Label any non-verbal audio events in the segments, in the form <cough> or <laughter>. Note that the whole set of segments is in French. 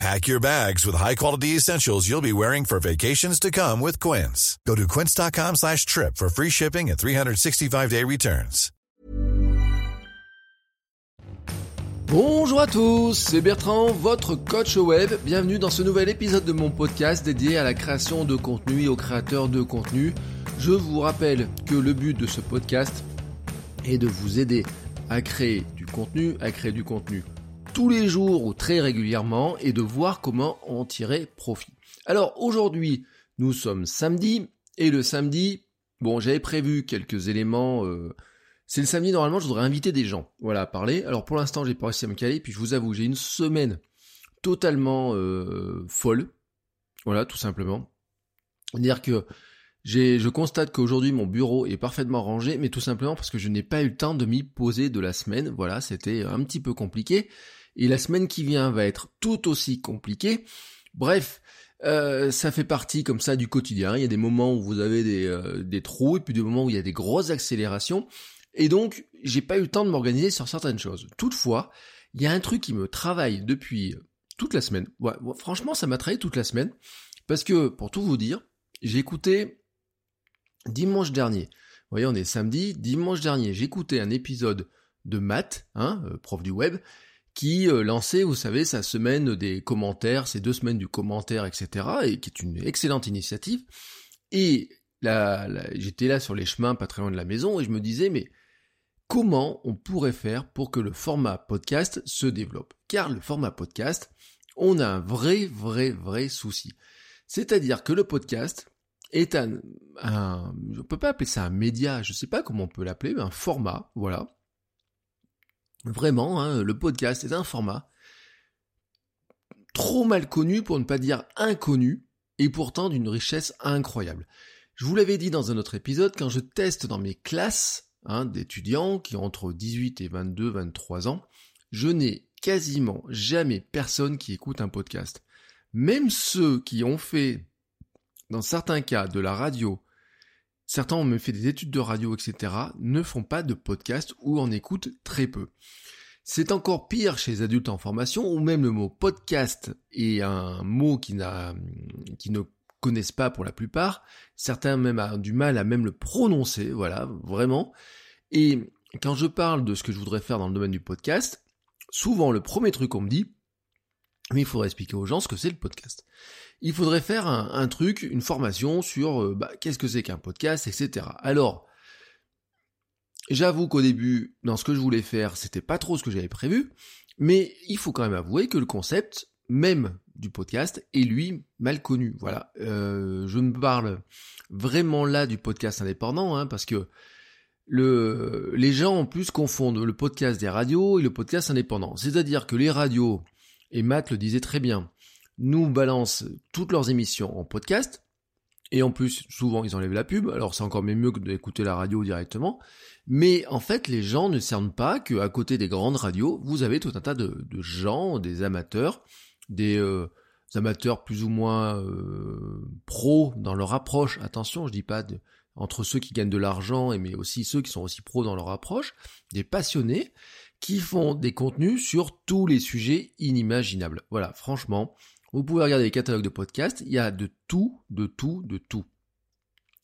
Pack your bags with high-quality essentials you'll be wearing for vacations to come with Quince. Go to quince.com slash trip for free shipping and 365-day returns. Bonjour à tous, c'est Bertrand, votre coach web. Bienvenue dans ce nouvel épisode de mon podcast dédié à la création de contenu et aux créateurs de contenu. Je vous rappelle que le but de ce podcast est de vous aider à créer du contenu, à créer du contenu tous les jours ou très régulièrement et de voir comment en tirer profit. Alors aujourd'hui, nous sommes samedi et le samedi, bon j'avais prévu quelques éléments. Euh, c'est le samedi normalement, je voudrais inviter des gens, voilà, à parler. Alors pour l'instant, j'ai pas réussi à me caler. Puis je vous avoue, j'ai une semaine totalement euh, folle, voilà, tout simplement. Dire que je constate qu'aujourd'hui mon bureau est parfaitement rangé, mais tout simplement parce que je n'ai pas eu le temps de m'y poser de la semaine. Voilà, c'était un petit peu compliqué et la semaine qui vient va être tout aussi compliquée. Bref, euh, ça fait partie comme ça du quotidien. Il y a des moments où vous avez des, euh, des trous et puis des moments où il y a des grosses accélérations. Et donc, j'ai pas eu le temps de m'organiser sur certaines choses. Toutefois, il y a un truc qui me travaille depuis toute la semaine. Franchement, ça m'a travaillé toute la semaine. Parce que, pour tout vous dire, j'ai écouté dimanche dernier. Vous voyez, on est samedi. Dimanche dernier, j'ai écouté un épisode de maths, hein, euh, prof du web, qui euh, lançait, vous savez, sa semaine des commentaires, ces deux semaines du commentaire, etc., et qui est une excellente initiative. Et là, j'étais là sur les chemins, pas très loin de la maison, et je me disais, mais comment on pourrait faire pour que le format podcast se développe? Car le format podcast, on a un vrai, vrai, vrai souci. C'est-à-dire que le podcast est un, un, je peux pas appeler ça un média, je sais pas comment on peut l'appeler, mais un format, voilà, Vraiment, hein, le podcast est un format trop mal connu pour ne pas dire inconnu et pourtant d'une richesse incroyable. Je vous l'avais dit dans un autre épisode, quand je teste dans mes classes hein, d'étudiants qui ont entre 18 et 22, 23 ans, je n'ai quasiment jamais personne qui écoute un podcast. Même ceux qui ont fait, dans certains cas, de la radio, certains ont même fait des études de radio, etc., ne font pas de podcast ou en écoutent très peu. C'est encore pire chez les adultes en formation, où même le mot podcast est un mot qui, ne connaissent pas pour la plupart. Certains même ont du mal à même le prononcer, voilà, vraiment. Et quand je parle de ce que je voudrais faire dans le domaine du podcast, souvent le premier truc qu'on me dit, mais il faudrait expliquer aux gens ce que c'est le podcast. Il faudrait faire un, truc, une formation sur euh, bah, qu'est-ce que c'est qu'un podcast, etc. Alors, j'avoue qu'au début, dans ce que je voulais faire, c'était pas trop ce que j'avais prévu, mais il faut quand même avouer que le concept même du podcast est lui mal connu. Voilà, euh, je me parle vraiment là du podcast indépendant, hein, parce que le, les gens en plus confondent le podcast des radios et le podcast indépendant. C'est-à-dire que les radios, et Matt le disait très bien, nous balancent toutes leurs émissions en podcast, et en plus, souvent, ils enlèvent la pub, alors c'est encore mieux que d'écouter la radio directement, mais en fait, les gens ne cernent pas qu'à côté des grandes radios, vous avez tout un tas de, gens, des amateurs, des euh, amateurs plus ou moins euh, pros dans leur approche. Attention, je dis pas entre ceux qui gagnent de l'argent, mais aussi ceux qui sont aussi pros dans leur approche, des passionnés qui font des contenus sur tous les sujets inimaginables. Voilà, franchement, vous pouvez regarder les catalogues de podcasts, il y a de tout, de tout, de tout.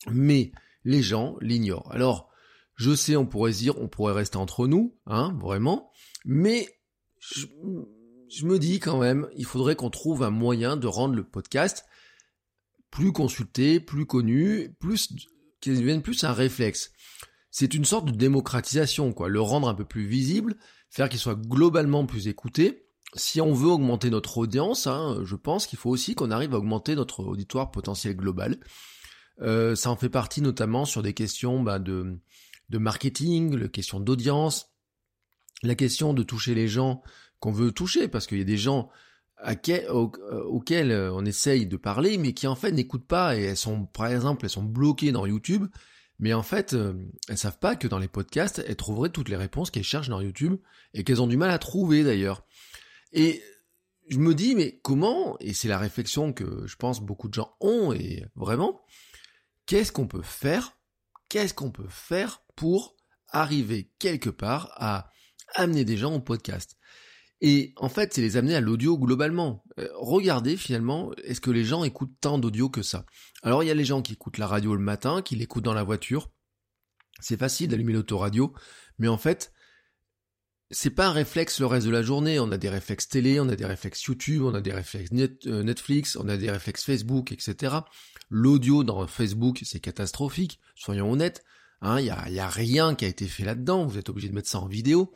Mais les gens l'ignorent. Alors, je sais, on pourrait se dire, on pourrait rester entre nous, hein, vraiment. Mais je, me dis quand même, il faudrait qu'on trouve un moyen de rendre le podcast plus consulté, plus connu, plus qu'il devienne plus un réflexe. C'est une sorte de démocratisation, quoi. Le rendre un peu plus visible, faire qu'il soit globalement plus écouté. Si on veut augmenter notre audience, hein, je pense qu'il faut aussi qu'on arrive à augmenter notre auditoire potentiel global. Euh, ça en fait partie notamment sur des questions bah, de marketing, la question d'audience, la question de toucher les gens qu'on veut toucher, parce qu'il y a des gens auxquels on essaye de parler, mais qui en fait n'écoutent pas, et elles sont, par exemple, elles sont bloquées dans YouTube, Mais en fait, euh, elles savent pas que dans les podcasts, elles trouveraient toutes les réponses qu'elles cherchent dans YouTube et qu'elles ont du mal à trouver d'ailleurs. Et je me dis, mais comment, et c'est la réflexion que je pense beaucoup de gens ont, et vraiment, qu'est-ce qu'on peut faire, qu'est-ce qu'on peut faire pour arriver quelque part à amener des gens au podcast? Et en fait, c'est les amener à l'audio globalement. Euh, regardez finalement, est-ce que les gens écoutent tant d'audio que ça? Alors il y a les gens qui écoutent la radio le matin, qui l'écoutent dans la voiture. C'est facile d'allumer l'autoradio, mais en fait, c'est pas un réflexe le reste de la journée. On a des réflexes télé, on a des réflexes YouTube, on a des réflexes euh, Netflix, on a des réflexes Facebook, etc. L'audio dans Facebook, c'est catastrophique. Soyons honnêtes. Il hein, y, a, y a rien qui a été fait là-dedans. Vous êtes obligé de mettre ça en vidéo.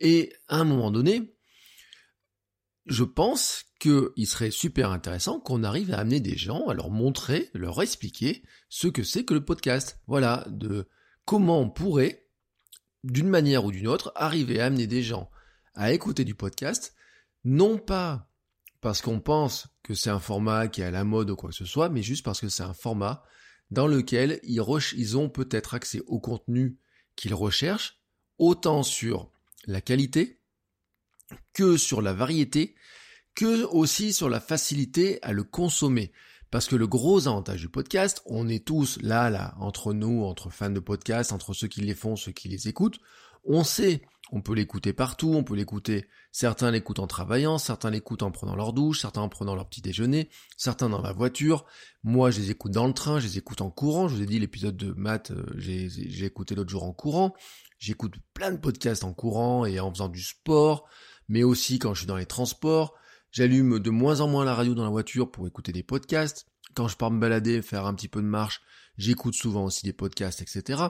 Et à un moment donné, je pense qu'il serait super intéressant qu'on arrive à amener des gens, à leur montrer, leur expliquer ce que c'est que le podcast. Voilà, de comment on pourrait, d'une manière ou d'une autre, arriver à amener des gens à écouter du podcast, non pas parce qu'on pense que c'est un format qui est à la mode ou quoi que ce soit, mais juste parce que c'est un format dans lequel ils, ont peut-être accès au contenu qu'ils recherchent, autant sur la qualité, que sur la variété, que aussi sur la facilité à le consommer. Parce que le gros avantage du podcast, on est tous là, là, entre nous, entre fans de podcast, entre ceux qui les font, ceux qui les écoutent, on sait, on peut l'écouter partout, on peut l'écouter, certains l'écoutent en travaillant, certains l'écoutent en prenant leur douche, certains en prenant leur petit déjeuner, certains dans la voiture, moi je les écoute dans le train, je les écoute en courant, je vous ai dit l'épisode de maths, euh, j'ai écouté l'autre jour en courant, j'écoute plein de podcasts en courant et en faisant du sport, mais aussi quand je suis dans les transports. J'allume de moins en moins la radio dans la voiture pour écouter des podcasts. Quand je pars me balader, faire un petit peu de marche, j'écoute souvent aussi des podcasts, etc.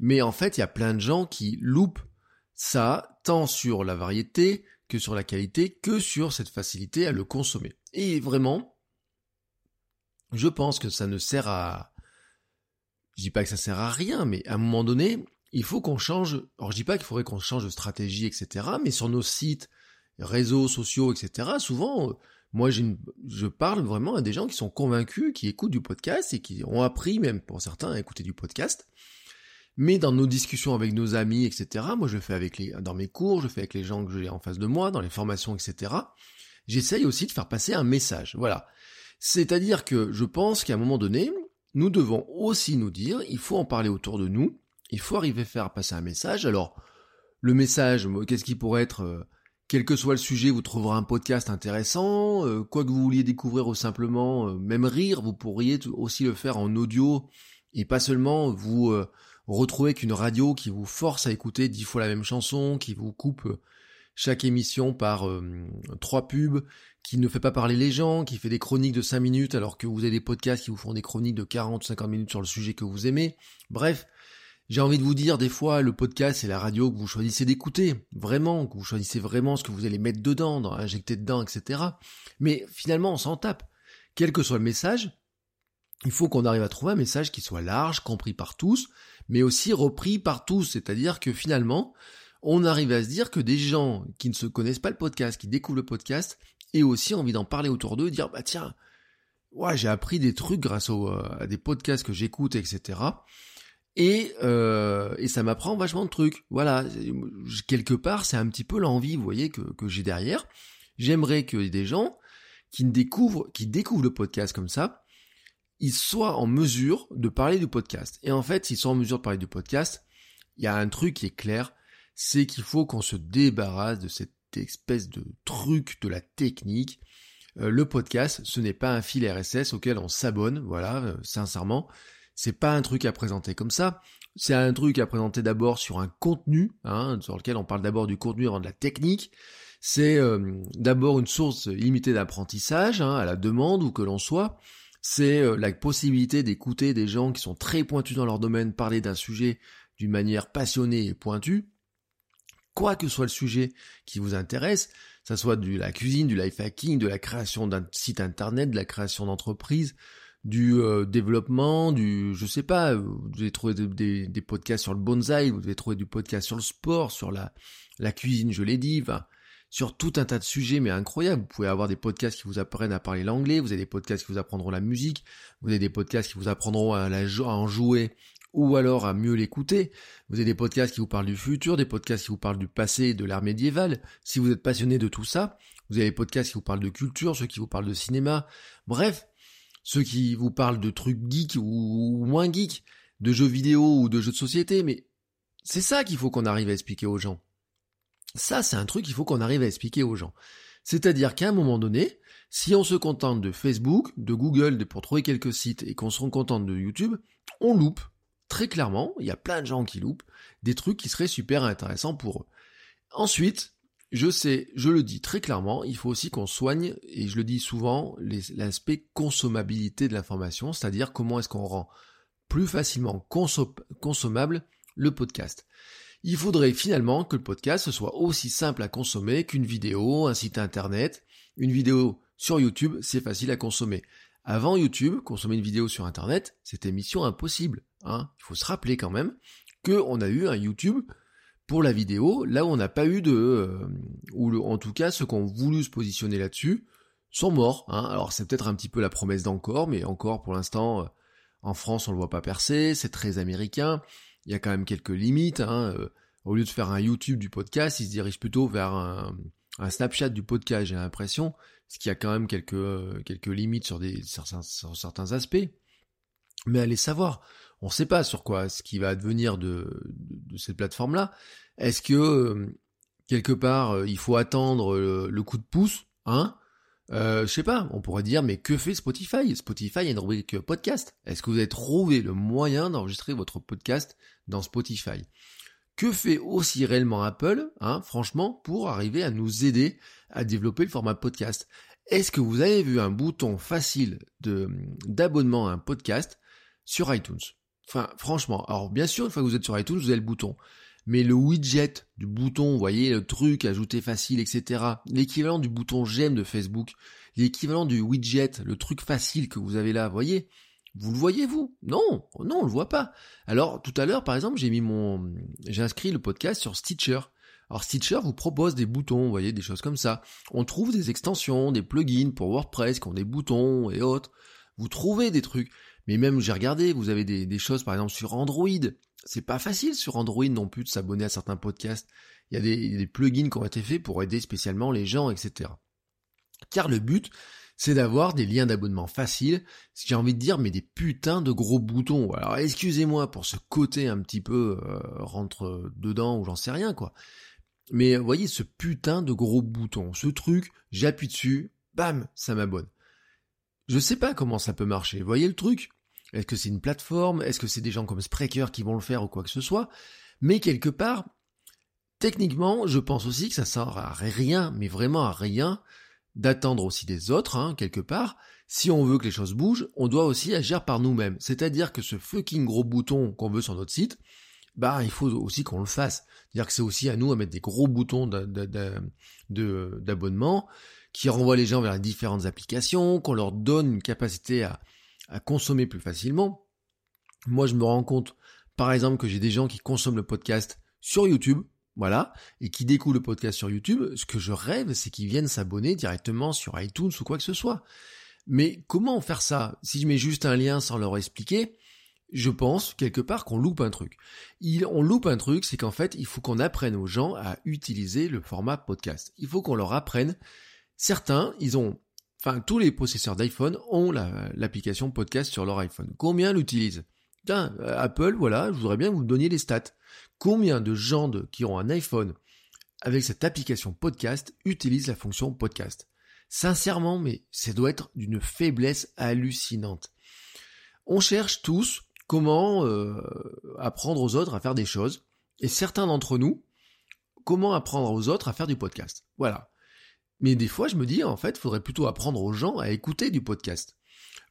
Mais en fait, il y a plein de gens qui loupent ça, tant sur la variété que sur la qualité, que sur cette facilité à le consommer. Et vraiment, je pense que ça ne sert à... Je dis pas que ça sert à rien, mais à un moment donné, il faut qu'on change. Alors je dis pas qu'il faudrait qu'on change de stratégie, etc. Mais sur nos sites, réseaux sociaux, etc. Souvent, euh, moi, je parle vraiment à des gens qui sont convaincus, qui écoutent du podcast et qui ont appris, même pour certains, à écouter du podcast. Mais dans nos discussions avec nos amis, etc. Moi, je fais avec les, dans mes cours, je fais avec les gens que j'ai en face de moi, dans les formations, etc. J'essaye aussi de faire passer un message. Voilà. C'est-à-dire que je pense qu'à un moment donné, nous devons aussi nous dire, il faut en parler autour de nous, il faut arriver à faire passer un message. Alors, le message, qu'est-ce qui pourrait être euh, quel que soit le sujet, vous trouverez un podcast intéressant. Euh, quoi que vous vouliez découvrir ou simplement euh, même rire, vous pourriez aussi le faire en audio et pas seulement vous retrouver qu'une radio qui vous force à écouter dix fois la même chanson, qui vous coupe chaque émission par trois pubs, qui ne fait pas parler les gens, qui fait des chroniques de cinq minutes alors que vous avez des podcasts qui vous font des chroniques de 40 ou 50 minutes sur le sujet que vous aimez. Bref, j'ai envie de vous dire, des fois, le podcast, c'est la radio que vous choisissez d'écouter. Vraiment, que vous choisissez vraiment ce que vous allez mettre dedans, injecter dedans, etc. Mais finalement, on s'en tape. Quel que soit le message, il faut qu'on arrive à trouver un message qui soit large, compris par tous, mais aussi repris par tous. C'est-à-dire que finalement, on arrive à se dire que des gens qui ne se connaissent pas le podcast, qui découvrent le podcast, aient aussi envie d'en parler autour d'eux, dire, bah tiens, ouais, j'ai appris des trucs grâce euh, à des podcasts que j'écoute, etc. Et, euh, et ça m'apprend vachement de trucs. Voilà, quelque part, c'est un petit peu l'envie, vous voyez, que, que j'ai derrière. J'aimerais que des gens qui découvrent, qui découvrent le podcast comme ça, ils soient en mesure de parler du podcast. Et en fait, s'ils sont en mesure de parler du podcast, il y a un truc qui est clair, c'est qu'il faut qu'on se débarrasse de cette espèce de truc de la technique. Euh, le podcast, ce n'est pas un fil RSS auquel on s'abonne, voilà, euh, sincèrement. C'est pas un truc à présenter comme ça. C'est un truc à présenter d'abord sur un contenu, hein, sur lequel on parle d'abord du contenu avant de la technique. C'est euh, d'abord une source limitée d'apprentissage, hein, à la demande ou que l'on soit. C'est euh, la possibilité d'écouter des gens qui sont très pointus dans leur domaine parler d'un sujet d'une manière passionnée et pointue. Quoi que soit le sujet qui vous intéresse, ça soit de la cuisine, du life hacking, de la création d'un site internet, de la création d'entreprise, du euh, développement, du, je sais pas, vous devez trouver des, des, podcasts sur le bonsaï, vous devez trouver du podcast sur le sport, sur la, cuisine, je l'ai dit, sur tout un tas de sujets, mais incroyable. Vous pouvez avoir des podcasts qui vous apprennent à parler l'anglais, vous avez des podcasts qui vous apprendront la musique, vous avez des podcasts qui vous apprendront à, la, à en jouer ou alors à mieux l'écouter. Vous avez des podcasts qui vous parlent du futur, des podcasts qui vous parlent du passé, de l'ère médiévale. Si vous êtes passionné de tout ça, vous avez des podcasts qui vous parlent de culture, ceux qui vous parlent de cinéma. Bref, ceux qui vous parlent de trucs geeks ou moins geeks, de jeux vidéo ou de jeux de société, mais c'est ça qu'il faut qu'on arrive à expliquer aux gens. Ça, c'est un truc qu'il faut qu'on arrive à expliquer aux gens. C'est-à-dire qu'à un moment donné, si on se contente de Facebook, de Google pour trouver quelques sites et qu'on se contente de YouTube, on loupe. Très clairement, il y a plein de gens qui loupent des trucs qui seraient super intéressants pour eux. Ensuite, je sais, je le dis très clairement, il faut aussi qu'on soigne, et je le dis souvent, l'aspect consommabilité de l'information, c'est-à-dire comment est-ce qu'on rend plus facilement consommable le podcast. Il faudrait finalement que le podcast soit aussi simple à consommer qu'une vidéo, un site internet. Une vidéo sur YouTube, c'est facile à consommer. Avant YouTube, consommer une vidéo sur internet, c'était mission impossible. Hein. Il faut se rappeler quand même qu'on a eu un YouTube pour la vidéo, là où on n'a pas eu de... Euh, ou en tout cas, ceux qui ont voulu se positionner là-dessus sont morts. Hein. Alors c'est peut-être un petit peu la promesse d'encore, mais encore pour l'instant, euh, en France, on le voit pas percer, c'est très américain il y a quand même quelques limites. Hein. Euh, au lieu de faire un YouTube du podcast, il se dirige plutôt vers un, Snapchat du podcast, j'ai l'impression, ce qui a quand même quelques, quelques limites sur, des, sur certains aspects. Mais allez savoir, on ne sait pas sur quoi ce qui va advenir de, cette plateforme-là. Est-ce que euh, quelque part il faut attendre le, coup de pouce, hein? Euh, je sais pas, on pourrait dire, mais que fait Spotify? Spotify a une rubrique podcast. Est-ce que vous avez trouvé le moyen d'enregistrer votre podcast dans Spotify? Que fait aussi réellement Apple, hein, franchement, pour arriver à nous aider à développer le format podcast? Est-ce que vous avez vu un bouton facile d'abonnement à un podcast sur iTunes? Enfin, franchement, alors bien sûr, une fois que vous êtes sur iTunes, vous avez le bouton mais le widget du bouton, vous voyez, le truc ajouter facile, etc. L'équivalent du bouton j'aime de Facebook, l'équivalent du widget, le truc facile que vous avez là, vous voyez, vous le voyez vous? Non, non, on le voit pas. Alors tout à l'heure, par exemple, j'ai mis mon, j'ai inscrit le podcast sur Stitcher. Alors Stitcher vous propose des boutons, vous voyez, des choses comme ça. On trouve des extensions, des plugins pour WordPress qui ont des boutons et autres. Vous trouvez des trucs. Mais même j'ai regardé, vous avez des, choses par exemple sur Android c'est pas facile sur Android non plus de s'abonner à certains podcasts. Il y a des, plugins qui ont été faits pour aider spécialement les gens, etc. Car le but, c'est d'avoir des liens d'abonnement faciles, j'ai envie de dire, mais des putains de gros boutons. Alors excusez-moi pour ce côté un petit peu euh, rentre dedans ou j'en sais rien quoi. Mais voyez ce putain de gros bouton, ce truc, j'appuie dessus, bam, ça m'abonne. Je sais pas comment ça peut marcher. Voyez le truc? Est-ce que c'est une plateforme? Est-ce que c'est des gens comme Spreaker qui vont le faire ou quoi que ce soit? Mais quelque part, techniquement, je pense aussi que ça sert à rien, mais vraiment à rien, d'attendre aussi des autres, hein, quelque part. Si on veut que les choses bougent, on doit aussi agir par nous-mêmes. C'est-à-dire que ce fucking gros bouton qu'on veut sur notre site, bah il faut aussi qu'on le fasse. C'est-à-dire que c'est aussi à nous à mettre des gros boutons d'abonnement qui renvoient les gens vers les différentes applications, qu'on leur donne une capacité à, à consommer plus facilement. Moi, je me rends compte, par exemple, que j'ai des gens qui consomment le podcast sur YouTube, voilà, et qui découvrent le podcast sur YouTube. Ce que je rêve, c'est qu'ils viennent s'abonner directement sur iTunes ou quoi que ce soit. Mais comment faire ça? Si je mets juste un lien sans leur expliquer, je pense quelque part qu'on loupe un truc. on loupe un truc, c'est qu'en fait, il faut qu'on apprenne aux gens à utiliser le format podcast. Il faut qu'on leur apprenne. Certains, ils ont enfin tous les possesseurs d'iPhone ont l'application podcast sur leur iPhone. Combien l'utilisent? Tiens, euh, Apple, voilà, je voudrais bien vous me donniez les stats. Combien de gens qui ont un iPhone avec cette application podcast utilisent la fonction podcast? Sincèrement, mais ça doit être d'une faiblesse hallucinante. On cherche tous comment euh, apprendre aux autres à faire des choses, et certains d'entre nous, comment apprendre aux autres à faire du podcast? Voilà. Mais des fois, je me dis, en fait, il faudrait plutôt apprendre aux gens à écouter du podcast.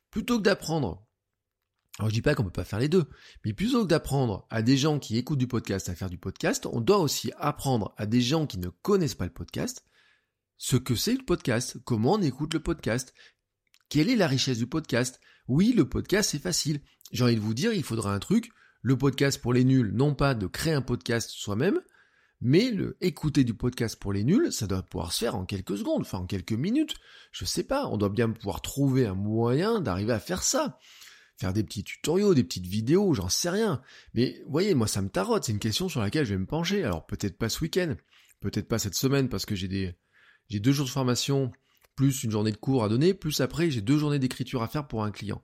Plutôt que d'apprendre. Alors, je dis pas qu'on peut pas faire les deux. Mais plutôt que d'apprendre à des gens qui écoutent du podcast à faire du podcast, on doit aussi apprendre à des gens qui ne connaissent pas le podcast ce que c'est le podcast, comment on écoute le podcast, quelle est la richesse du podcast. Oui, le podcast, c'est facile. J'ai envie de vous dire, il faudra un truc, le podcast pour les nuls, non pas de créer un podcast soi-même, mais le écouter du podcast pour les nuls, ça doit pouvoir se faire en quelques secondes, enfin en quelques minutes. Je sais pas, on doit bien pouvoir trouver un moyen d'arriver à faire ça. faire des petits tutoriaux, des petites vidéos, j'en sais rien. Mais voyez, moi ça me tarote, c'est une question sur laquelle je vais me pencher. Alors peut-être pas ce week-end, peut-être pas cette semaine parce que j'ai des j'ai deux jours de formation plus une journée de cours à donner, plus après j'ai deux journées d'écriture à faire pour un client.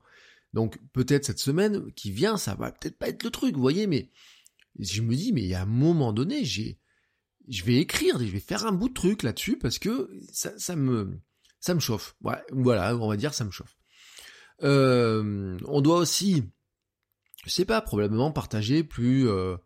Donc peut-être cette semaine qui vient, ça va peut-être pas être le truc, vous voyez, mais je me dis, mais il y a un moment donné, j'ai, je vais écrire, je vais faire un bout de truc là-dessus parce que ça, me, chauffe. Voilà, on va dire ça me chauffe. Euh, on doit aussi, je sais pas, probablement partager plus, euh,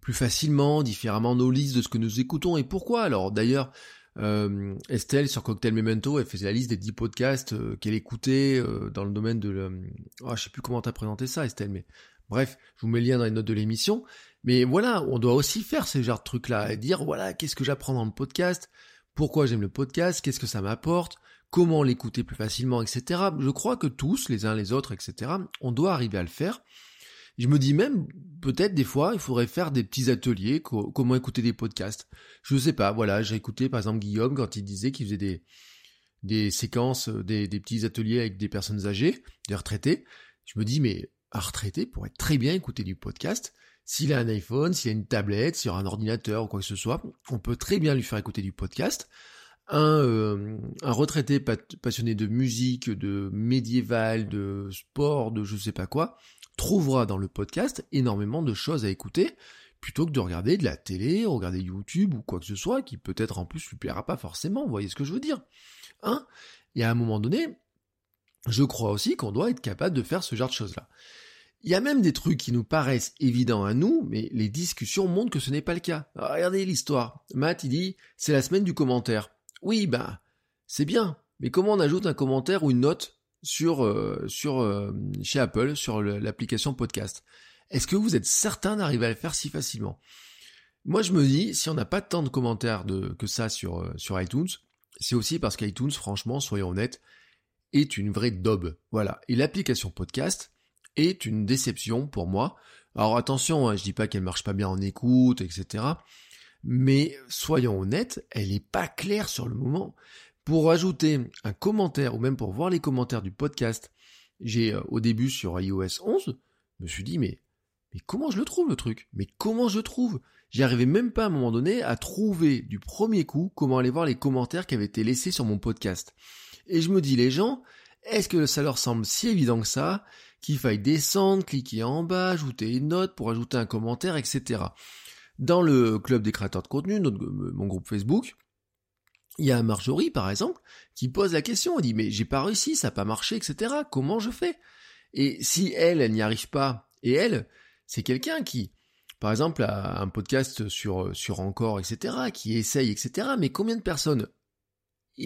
plus facilement, différemment nos listes de ce que nous écoutons et pourquoi. Alors d'ailleurs, euh, Estelle sur Cocktail Memento, elle faisait la liste des 10 podcasts qu'elle écoutait dans le domaine de... Le... Oh, je sais plus comment t'as présenté ça Estelle, mais bref, je vous mets le lien dans les notes de l'émission. Mais voilà, on doit aussi faire ces genres de trucs-là et dire, voilà, qu'est-ce que j'apprends dans le podcast, pourquoi j'aime le podcast, qu'est-ce que ça m'apporte, comment l'écouter plus facilement, etc. Je crois que tous, les uns les autres, etc., on doit arriver à le faire. Je me dis même, peut-être des fois, il faudrait faire des petits ateliers, comment écouter des podcasts. Je sais pas, voilà, j'ai écouté par exemple Guillaume quand il disait qu'il faisait des, séquences, des, petits ateliers avec des personnes âgées, des retraités. Je me dis, mais un retraité pourrait très bien écouter du podcast. S'il a un iPhone, s'il a une tablette, s'il a un ordinateur ou quoi que ce soit, on peut très bien lui faire écouter du podcast. Un, euh, retraité passionné de musique, de médiéval, de sport, de je sais pas quoi, trouvera dans le podcast énormément de choses à écouter, plutôt que de regarder de la télé, regarder YouTube ou quoi que ce soit, qui peut-être en plus lui plaira pas forcément, vous voyez ce que je veux dire Hein Et à un moment donné, je crois aussi qu'on doit être capable de faire ce genre de choses-là. Il y a même des trucs qui nous paraissent évidents à nous, mais les discussions montrent que ce n'est pas le cas. regardez l'histoire. Matt, il dit, c'est la semaine du commentaire. Oui, bah, c'est bien, mais comment on ajoute un commentaire ou une note sur, euh, euh, chez Apple, sur l'application podcast? Est-ce que vous êtes certain d'arriver à le faire si facilement? Moi, je me dis, si on n'a pas tant de commentaires que ça sur, euh, sur iTunes, c'est aussi parce qu'iTunes, franchement, soyons honnêtes, est une vraie daube. Voilà. Et l'application podcast est une déception pour moi. Alors attention, hein, je dis pas qu'elle marche pas bien en écoute, etc. Mais soyons honnêtes, elle n'est pas claire sur le moment. Pour ajouter un commentaire ou même pour voir les commentaires du podcast, j'ai euh, au début sur iOS 11, je me suis dit mais mais comment je le trouve le truc? Mais comment je le trouve? J'y arrivais même pas à un moment donné à trouver du premier coup comment aller voir les commentaires qui avaient été laissés sur mon podcast. Et je me dis les gens, est-ce que ça leur semble si évident que ça? Qu'il faille descendre, cliquer en bas, ajouter une note pour ajouter un commentaire, etc. Dans le club des créateurs de contenu, euh, mon groupe Facebook, il y a Marjorie, par exemple, qui pose la question, elle dit, mais j'ai pas réussi, ça n'a pas marché, etc. Comment je fais? Et si elle, elle n'y arrive pas, et elle, c'est quelqu'un qui, par exemple, a un podcast sur, sur Encore, etc., qui essaye, etc., mais combien de personnes?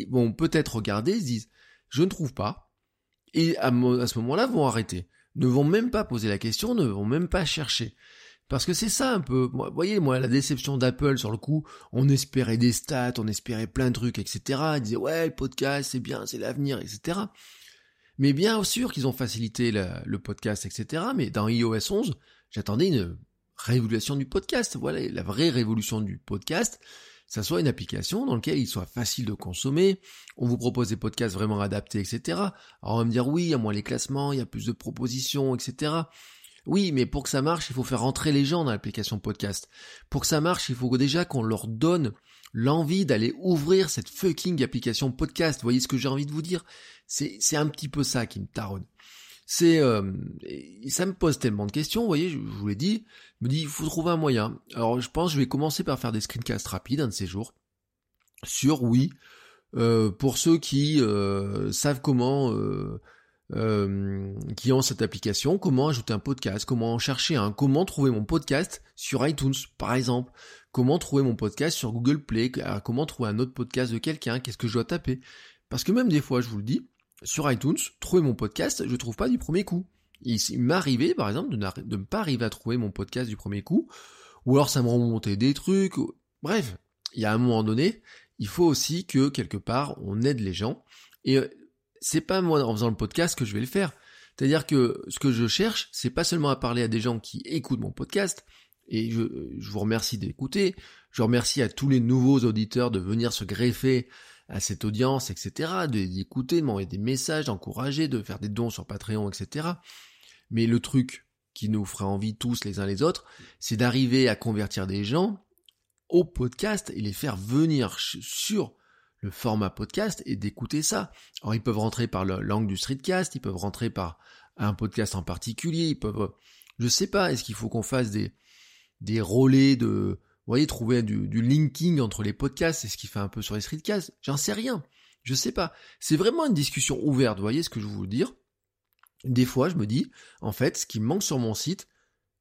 Vont peut-être regarder, se disent, je ne trouve pas, et à, ce moment-là vont arrêter, ne vont même pas poser la question, ne vont même pas chercher. Parce que c'est ça un peu. Vous voyez, moi, la déception d'Apple sur le coup, on espérait des stats, on espérait plein de trucs, etc. Ils disaient ouais, le podcast c'est bien, c'est l'avenir, etc. Mais bien sûr qu'ils ont facilité le podcast, etc. Mais dans iOS 11, j'attendais une révolution du podcast. Voilà, la vraie révolution du podcast, ça soit une application dans laquelle il soit facile de consommer. On vous propose des podcasts vraiment adaptés, etc. Alors on va me dire oui, il y a moins les classements, il y a plus de propositions, etc. Oui, mais pour que ça marche, il faut faire rentrer les gens dans l'application podcast. Pour que ça marche, il faut déjà qu'on leur donne l'envie d'aller ouvrir cette fucking application podcast. Vous voyez ce que j'ai envie de vous dire? C'est un petit peu ça qui me taronne. C'est euh, ça me pose tellement de questions. Vous voyez, je, vous l'ai dit. Je me dis, il faut trouver un moyen. Alors, je pense, que je vais commencer par faire des screencasts rapides un de ces jours sur oui. Euh, pour ceux qui euh, savent comment euh, qui ont cette application, comment ajouter un podcast, comment en chercher un, comment trouver mon podcast sur iTunes par exemple, comment trouver mon podcast sur Google Play, comment trouver un autre podcast de quelqu'un, qu'est-ce que je dois taper. Parce que même des fois, je vous le dis, sur iTunes, trouver mon podcast, je trouve pas du premier coup. Il, arrivé, par exemple, de, ne pas arriver à trouver mon podcast du premier coup, ou alors ça me remontait des trucs, bref, il y a un moment donné, il faut aussi que quelque part on aide les gens. Et euh, c'est pas moi en faisant le podcast que je vais le faire. C'est-à-dire que ce que je cherche, c'est pas seulement à parler à des gens qui écoutent mon podcast, et je vous remercie d'écouter, je remercie à tous les nouveaux auditeurs de venir se greffer à cette audience, etc., d'écouter, de m'envoyer des messages, d'encourager, de faire des dons sur Patreon, etc. Mais le truc qui nous ferait envie tous les uns les autres, c'est d'arriver à convertir des gens au podcast et les faire venir sur le format podcast et d'écouter ça. Alors ils peuvent rentrer par l'angle du streetcast, ils peuvent rentrer par un podcast en particulier, ils peuvent, je sais pas, est-ce qu'il faut qu'on fasse des des relais de, voyez, trouver du, linking entre les podcasts, c'est ce qu'il fait un peu sur les streetcasts, j'en sais rien, je sais pas. C'est vraiment une discussion ouverte, vous voyez ce que je veux dire? Des fois, je me dis, en fait, ce qui me manque sur mon site,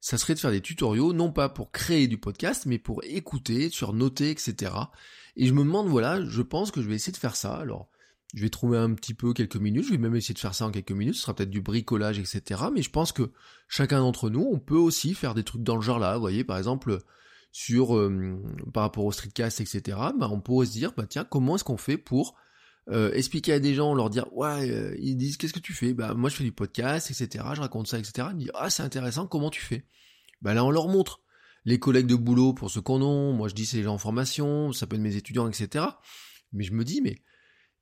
ça serait de faire des tutoriaux, non pas pour créer du podcast, mais pour écouter, sur noter, etc. Et je me demande, voilà, je pense que je vais essayer de faire ça. Alors, je vais trouver un petit peu quelques minutes, je vais même essayer de faire ça en quelques minutes, ce sera peut-être du bricolage, etc. Mais je pense que chacun d'entre nous, on peut aussi faire des trucs dans le genre là, vous voyez, par exemple, sur, euh, par rapport au streetcast, etc. Bah, on pourrait se dire, bah tiens, comment est-ce qu'on fait pour euh, expliquer à des gens, leur dire ouais, euh, ils disent qu'est-ce que tu fais? Bah moi je fais du podcast, etc. Je raconte ça, etc. Ils disent ah c'est intéressant, comment tu fais? Bah là on leur montre les collègues de boulot pour ceux qu'on a. Moi je dis c'est les gens en formation, ça peut être mes étudiants, etc. Mais je me dis mais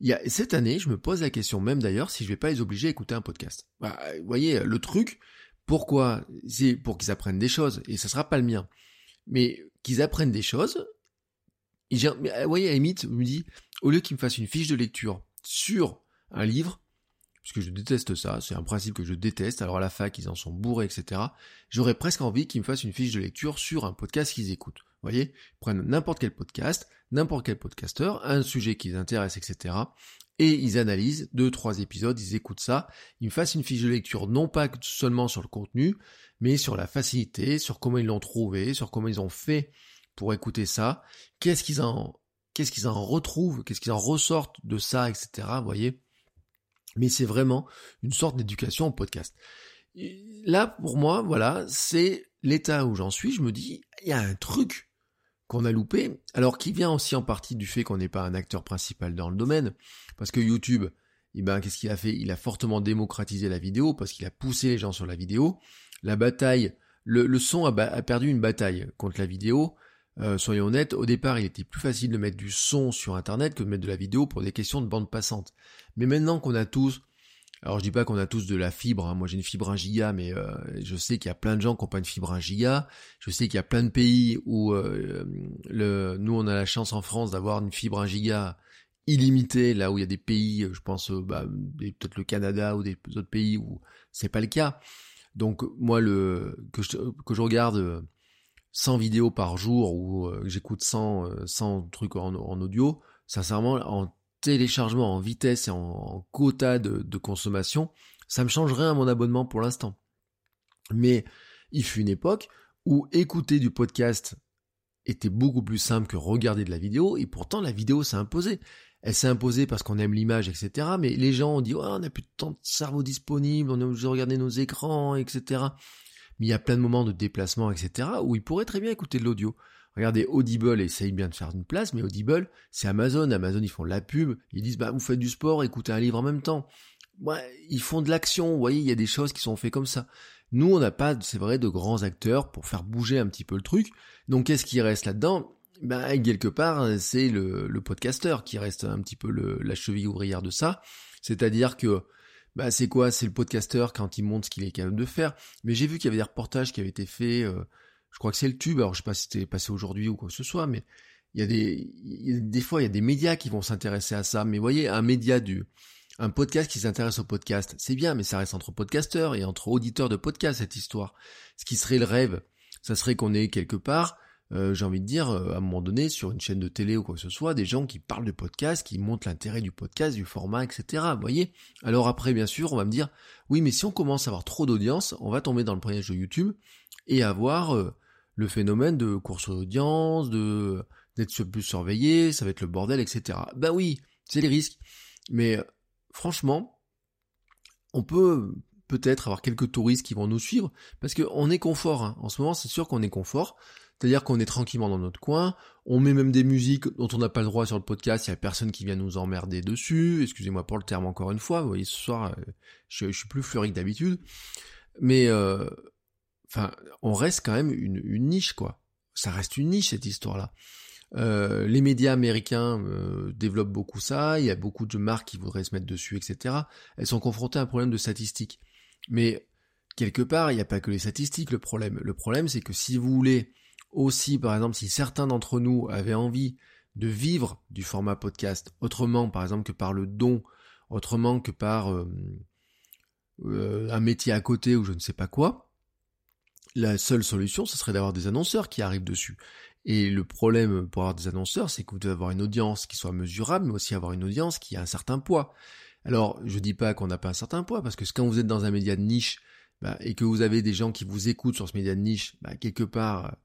il y a, cette année je me pose la question même d'ailleurs si je vais pas les obliger à écouter un podcast. Bah, vous voyez le truc. Pourquoi? C'est pour qu'ils apprennent des choses et ça sera pas le mien. Mais qu'ils apprennent des choses. Vous voyez, à la limite, me dis, au lieu qu'il me fasse une fiche de lecture sur un livre, puisque je déteste ça, c'est un principe que je déteste, alors à la fac ils en sont bourrés, etc., j'aurais presque envie qu'ils me fassent une fiche de lecture sur un podcast qu'ils écoutent. Vous voyez? Ils prennent n'importe quel podcast, n'importe quel podcasteur, un sujet qui les intéresse, etc., et ils analysent deux, trois épisodes, ils écoutent ça, ils me fassent une fiche de lecture non pas seulement sur le contenu, mais sur la facilité, sur comment ils l'ont trouvé, sur comment ils ont fait pour écouter ça, qu'est-ce qu'ils en qu'est-ce qu'ils en retrouvent, qu'est-ce qu'ils en ressortent de ça, etc. Vous voyez? Mais c'est vraiment une sorte d'éducation au podcast. là, pour moi, voilà, c'est l'état où j'en suis. Je me dis, il y a un truc qu'on a loupé, alors qui vient aussi en partie du fait qu'on n'est pas un acteur principal dans le domaine, parce que YouTube, eh ben, qu'est-ce qu'il a fait? Il a fortement démocratisé la vidéo, parce qu'il a poussé les gens sur la vidéo. La bataille, le, son a, perdu une bataille contre la vidéo. Euh, soyons honnêtes, au départ, il était plus facile de mettre du son sur Internet que de mettre de la vidéo pour des questions de bande passante. Mais maintenant qu'on a tous, alors je dis pas qu'on a tous de la fibre, hein. moi j'ai une fibre 1 giga, mais euh, je sais qu'il y a plein de gens qui n'ont pas une fibre 1 giga. Je sais qu'il y a plein de pays où euh, le, nous on a la chance en France d'avoir une fibre 1 giga illimitée, là où il y a des pays, je pense bah, peut-être le Canada ou des autres pays où c'est pas le cas. Donc moi le que je, que je regarde 100 vidéos par jour ou euh, j'écoute 100, 100 euh, trucs en, audio, sincèrement, en téléchargement, en vitesse et en, quota de, consommation, ça me changerait à mon abonnement pour l'instant. Mais il fut une époque où écouter du podcast était beaucoup plus simple que regarder de la vidéo, et pourtant la vidéo s'est imposée. Elle s'est imposée parce qu'on aime l'image, etc. Mais les gens ont dit, on n'a plus temps de cerveau disponible, on est obligé de regarder nos écrans, etc mais il y a plein de moments de déplacement, etc., où il pourrait très bien écouter de l'audio. Regardez, Audible essaye bien de faire une place, mais Audible, c'est Amazon. Amazon, ils font de la pub. Ils disent, bah, vous faites du sport, écoutez un livre en même temps. Ouais, ils font de l'action. Vous voyez, il y a des choses qui sont faites comme ça. Nous, on n'a pas, c'est vrai, de grands acteurs pour faire bouger un petit peu le truc. Donc, qu'est-ce qui reste là-dedans? Ben, quelque part, c'est le, le podcasteur qui reste un petit peu la cheville ouvrière de ça. C'est-à-dire que, bah c'est quoi? C'est le podcasteur quand il montre ce qu'il est capable de faire. Mais j'ai vu qu'il y avait des reportages qui avaient été faits, euh, je crois que c'est le tube, alors je sais pas si c'était passé aujourd'hui ou quoi que ce soit, mais il y a des, des fois il y a des médias qui vont s'intéresser à ça. Mais voyez, un média du, un podcast qui s'intéresse au podcast, c'est bien, mais ça reste entre podcasteurs et entre auditeurs de podcast cette histoire. Ce qui serait le rêve, ça serait qu'on ait quelque part euh, j'ai envie de dire, euh, à un moment donné, sur une chaîne de télé ou quoi que ce soit, des gens qui parlent de podcast, qui montrent l'intérêt du podcast, du format, etc. Vous voyez? Alors après, bien sûr, on va me dire, oui, mais si on commence à avoir trop d'audience, on va tomber dans le premier de YouTube et avoir euh, le phénomène de course d'audience, de d'être plus surveillé, ça va être le bordel, etc. Ben oui, c'est les risques. Mais franchement, on peut peut-être avoir quelques touristes qui vont nous suivre, parce qu'on est confort. Hein. En ce moment, c'est sûr qu'on est confort. C'est-à-dire qu'on est tranquillement dans notre coin, on met même des musiques dont on n'a pas le droit sur le podcast, il n'y a personne qui vient nous emmerder dessus, excusez-moi pour le terme encore une fois, vous voyez ce soir euh, je, suis plus fleuri que d'habitude, mais euh, enfin on reste quand même une, niche quoi, ça reste une niche cette histoire-là. Euh, les médias américains développent beaucoup ça, il y a beaucoup de marques qui voudraient se mettre dessus, etc. Elles sont confrontées à un problème de statistiques. Mais quelque part, il n'y a pas que les statistiques le problème. Le problème, c'est que si vous voulez aussi, par exemple, si certains d'entre nous avaient envie de vivre du format podcast autrement, par exemple, que par le don, autrement que par euh, euh, un métier à côté ou je ne sais pas quoi, la seule solution, ce serait d'avoir des annonceurs qui arrivent dessus. Et le problème pour avoir des annonceurs, c'est que vous devez avoir une audience qui soit mesurable, mais aussi avoir une audience qui a un certain poids. Alors, je dis pas qu'on n'a pas un certain poids, parce que quand vous êtes dans un média de niche, bah, et que vous avez des gens qui vous écoutent sur ce média de niche, bah, quelque part,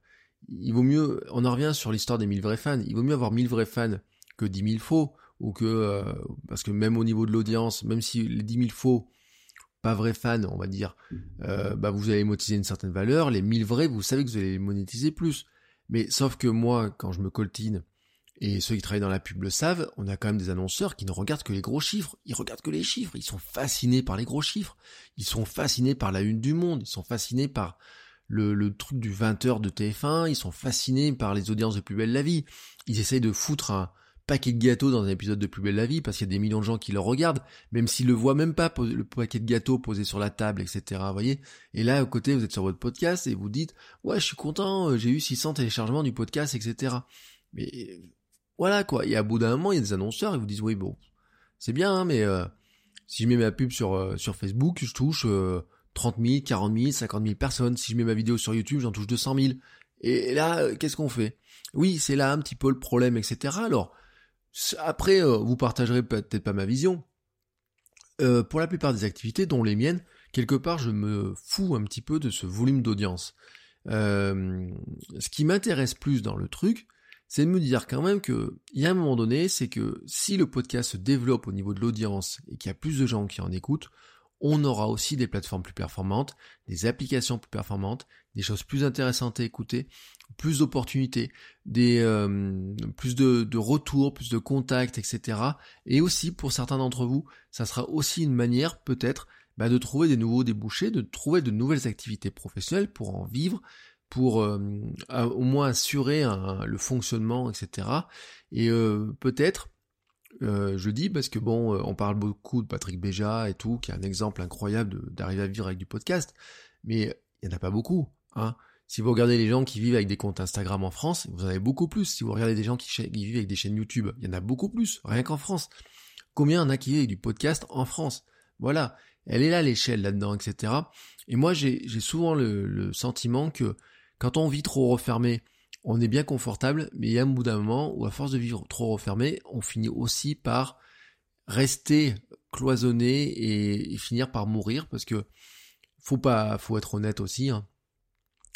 il vaut mieux, on en revient sur l'histoire des 1000 vrais fans, il vaut mieux avoir 1000 vrais fans que 10 000 faux, ou que, euh, parce que même au niveau de l'audience, même si les 10 000 faux, pas vrais fans, on va dire, euh, bah vous allez monétiser une certaine valeur, les 1000 vrais, vous savez que vous allez les monétiser plus. Mais sauf que moi, quand je me coltine, et ceux qui travaillent dans la pub le savent, on a quand même des annonceurs qui ne regardent que les gros chiffres. Ils regardent que les chiffres. Ils sont fascinés par les gros chiffres. Ils sont fascinés par la une du monde. Ils sont fascinés par le, truc du 20h de TF1. Ils sont fascinés par les audiences de Plus Belle la Vie. Ils essayent de foutre un paquet de gâteaux dans un épisode de Plus Belle la Vie parce qu'il y a des millions de gens qui le regardent, même s'ils le voient même pas, le paquet de gâteaux posé sur la table, etc. Voyez Et là, à côté, vous êtes sur votre podcast et vous dites, ouais, je suis content, euh, j'ai eu 600 téléchargements du podcast, etc. Mais voilà quoi. Et à bout d'un moment, il y a des annonceurs, ils vous disent oui bon, c'est bien, hein, mais euh, si je mets ma pub sur euh, sur Facebook, je touche 30 000, 40 000, 50 000 personnes. Si je mets ma vidéo sur YouTube, j'en touche 200 000. Et là, euh, qu'est-ce qu'on fait? Oui, c'est là un petit peu le problème, etc. Alors après, vous partagerez peut-être pas ma vision. pour la plupart des activités, dont les miennes, quelque part, je me fous un petit peu de ce volume d'audience. ce qui m'intéresse plus dans le truc, c'est de me dire quand même que, il y a un moment donné, c'est que si le podcast se développe au niveau de l'audience et qu'il y a plus de gens qui en écoutent, on aura aussi des plateformes plus performantes, des applications plus performantes, des choses plus intéressantes à écouter, plus d'opportunités, des euh, plus de, retours, plus de contacts, etc. Et aussi pour certains d'entre vous, ça sera aussi une manière peut-être bah, de trouver des nouveaux débouchés, de trouver de nouvelles activités professionnelles pour en vivre, pour euh, au moins assurer le fonctionnement, etc. Et euh, peut-être, euh, je dis parce que bon, on parle beaucoup de Patrick Béja et tout, qui est un exemple incroyable d'arriver à vivre avec du podcast, mais il n'y en a pas beaucoup. Hein. Si vous regardez les gens qui vivent avec des comptes Instagram en France, vous en avez beaucoup plus. Si vous regardez des gens qui, vivent avec des chaînes YouTube, il y en a beaucoup plus, rien qu'en France. Combien en a qui vivent du podcast en France? Voilà, elle est là l'échelle là-dedans, etc. Et moi, j'ai souvent le, sentiment que quand on vit trop refermé, on est bien confortable, mais il y a un bout d'un moment où à force de vivre trop refermé, on finit aussi par rester cloisonné et, finir par mourir parce que faut pas, faut être honnête aussi. Hein.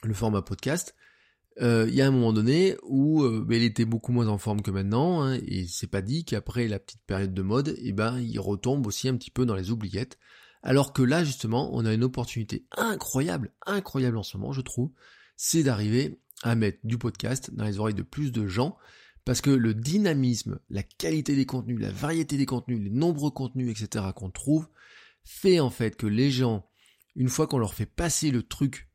Le format podcast, euh, il y a un moment donné où euh, il était beaucoup moins en forme que maintenant, hein, et c'est pas dit qu'après la petite période de mode, eh ben il retombe aussi un petit peu dans les oubliettes. Alors que là justement, on a une opportunité incroyable, incroyable en ce moment, je trouve, c'est d'arriver à mettre du podcast dans les oreilles de plus de gens, parce que le dynamisme, la qualité des contenus, la variété des contenus, les nombreux contenus, etc. qu'on trouve, fait en fait que les gens, une fois qu'on leur fait passer le truc,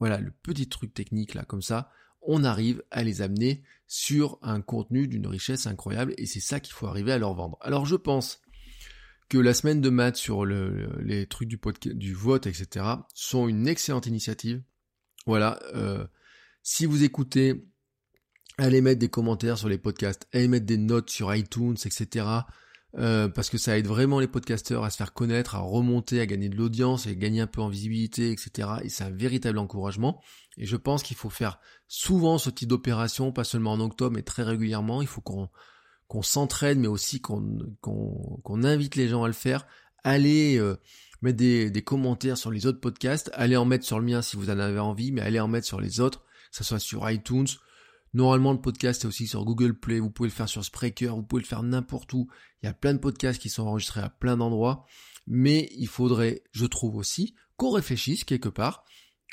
voilà, le petit truc technique là, comme ça, on arrive à les amener sur un contenu d'une richesse incroyable, et c'est ça qu'il faut arriver à leur vendre. Alors je pense que la semaine de maths sur les trucs du, podcast, du vote, etc., sont une excellente initiative. Voilà, euh, si vous écoutez, allez mettre des commentaires sur les podcasts, allez mettre des notes sur iTunes, etc. Euh, parce que ça aide vraiment les podcasteurs à se faire connaître, à remonter, à gagner de l'audience et gagner un peu en visibilité, etc. Et c'est un véritable encouragement. Et je pense qu'il faut faire souvent ce type d'opération, pas seulement en octobre, mais très régulièrement. Il faut qu'on qu'on s'entraîne, mais aussi qu'on invite les gens à le faire. Allez euh, mettre des, commentaires sur les autres podcasts, allez en mettre sur le mien si vous en avez envie, mais allez en mettre sur les autres, que ce soit sur iTunes. Normalement, le podcast est aussi sur Google Play, vous pouvez le faire sur Spreaker, vous pouvez le faire n'importe où. Il y a plein de podcasts qui sont enregistrés à plein d'endroits, mais il faudrait, je trouve aussi, qu'on réfléchisse quelque part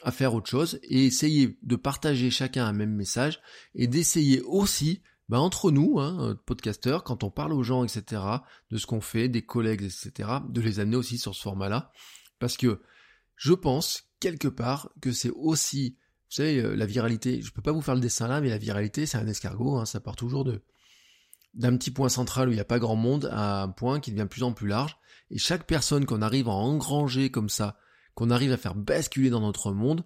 à faire autre chose et essayer de partager chacun un même message et d'essayer aussi bah, entre nous, hein, podcasteurs, quand on parle aux gens, etc., de ce qu'on fait, des collègues, etc., de les amener aussi sur ce format-là. Parce que je pense, quelque part, que c'est aussi, vous savez, euh, la viralité, je peux pas vous faire le dessin là, mais la viralité, c'est un escargot, hein, ça part toujours de d'un petit point central où il n'y a pas grand monde à un point qui devient de plus en plus large. Et chaque personne qu'on arrive à engranger comme ça, qu'on arrive à faire basculer dans notre monde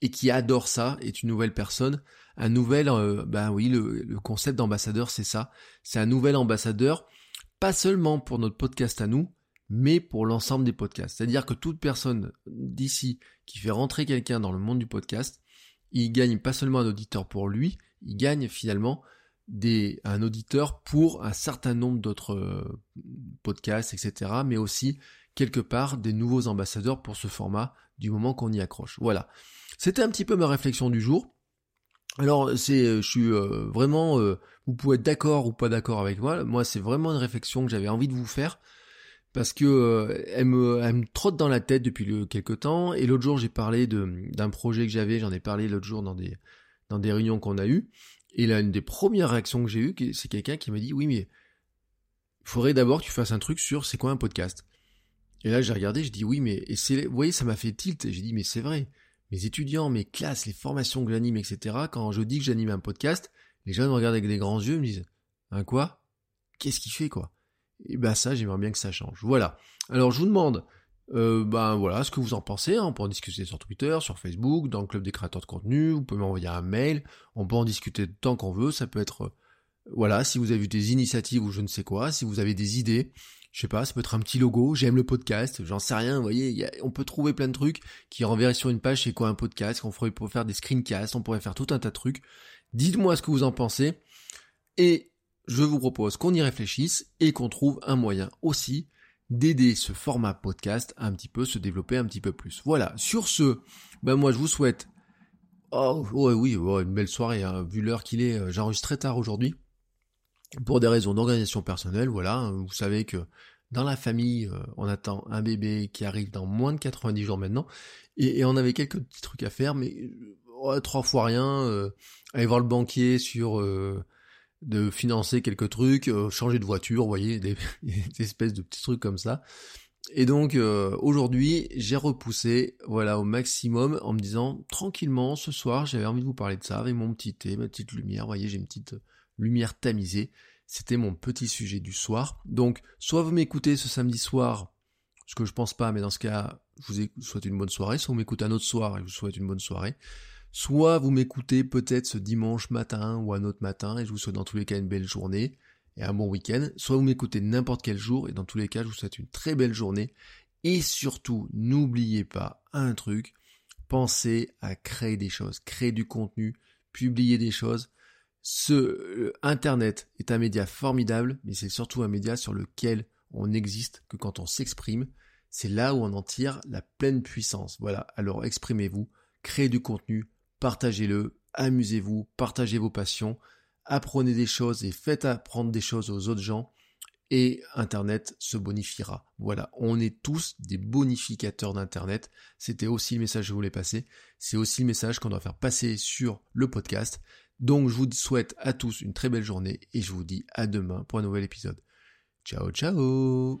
et qui adore ça, est une nouvelle personne, un nouvel, euh, ben oui, le concept d'ambassadeur, c'est ça. C'est un nouvel ambassadeur, pas seulement pour notre podcast à nous, mais pour l'ensemble des podcasts. C'est-à-dire que toute personne d'ici qui fait rentrer quelqu'un dans le monde du podcast, il gagne pas seulement un auditeur pour lui, il gagne finalement un auditeur pour un certain nombre d'autres euh, podcasts, etc. Mais aussi quelque part des nouveaux ambassadeurs pour ce format du moment qu'on y accroche. Voilà. C'était un petit peu ma réflexion du jour. Alors c'est, je suis euh, vraiment, euh, vous pouvez être d'accord ou pas d'accord avec moi. Moi c'est vraiment une réflexion que j'avais envie de vous faire parce que elle me, elle me trotte dans la tête depuis quelques temps. Et l'autre jour j'ai parlé d'un projet que j'avais, j'en ai parlé l'autre jour dans des réunions qu'on a eues. Et là, une des premières réactions que j'ai eues, c'est quelqu'un qui m'a dit, oui, mais il faudrait d'abord que tu fasses un truc sur c'est quoi un podcast. Et là, j'ai regardé, je dis, oui, mais, et vous voyez, ça m'a fait tilt. J'ai dit, mais c'est vrai. Mes étudiants, mes classes, les formations que j'anime, etc., quand je dis que j'anime un podcast, les gens me regardent avec des grands yeux, me disent, un quoi? Qu'est-ce qu'il fait, quoi? Et ben ça, j'aimerais bien que ça change. Voilà. Alors, je vous demande, euh, ben voilà, ce que vous en pensez, hein. on peut en discuter sur Twitter, sur Facebook, dans le club des créateurs de contenu, vous pouvez m'envoyer un mail, on peut en discuter tant qu'on veut, ça peut être, euh, voilà, si vous avez eu des initiatives ou je ne sais quoi, si vous avez des idées, je sais pas, ça peut être un petit logo, j'aime le podcast, j'en sais rien, vous voyez, on peut trouver plein de trucs qui renverraient sur une page c'est quoi un podcast, qu'on ferait pour faire des screencasts, on pourrait faire tout un tas de trucs. Dites-moi ce que vous en pensez, et je vous propose qu'on y réfléchisse et qu'on trouve un moyen aussi d'aider ce format podcast à un petit peu se développer un petit peu plus. Voilà, sur ce, ben moi je vous souhaite oh, oui, une belle soirée, hein. vu l'heure qu'il est, euh, j'enregistre très tard aujourd'hui, pour des raisons d'organisation personnelle, voilà, hein. vous savez que dans la famille, euh, on attend un bébé qui arrive dans moins de 90 jours maintenant, et, on avait quelques petits trucs à faire, mais oh, trois fois rien, euh, aller voir le banquier sur de financer quelques trucs, euh, changer de voiture, vous voyez, <laughs> des, espèces de petits trucs comme ça. Et donc euh, aujourd'hui, j'ai repoussé, voilà, au maximum, en me disant tranquillement, ce soir, j'avais envie de vous parler de ça avec mon petit thé, ma petite lumière. Vous voyez, j'ai une petite lumière tamisée. C'était mon petit sujet du soir. Donc, soit vous m'écoutez ce samedi soir, ce que je pense pas, mais dans ce cas, je vous souhaite une bonne soirée. Soit vous m'écoutez un autre soir et je vous souhaite une bonne soirée. Soit vous m'écoutez peut-être ce dimanche matin ou un autre matin et je vous souhaite dans tous les cas une belle journée et un bon week-end. Soit vous m'écoutez n'importe quel jour et dans tous les cas je vous souhaite une très belle journée. Et surtout, n'oubliez pas un truc, pensez à créer des choses, créer du contenu, publier des choses. Ce euh, Internet est un média formidable, mais c'est surtout un média sur lequel on n'existe que quand on s'exprime. C'est là où on en tire la pleine puissance. Voilà, alors exprimez-vous, créez du contenu, partagez-le, amusez-vous, partagez vos passions, apprenez des choses et faites apprendre des choses aux autres gens et Internet se bonifiera. Voilà, on est tous des bonificateurs d'Internet. C'était aussi le message que je voulais passer. C'est aussi le message qu'on doit faire passer sur le podcast. Donc je vous souhaite à tous une très belle journée et je vous dis à demain pour un nouvel épisode. Ciao ciao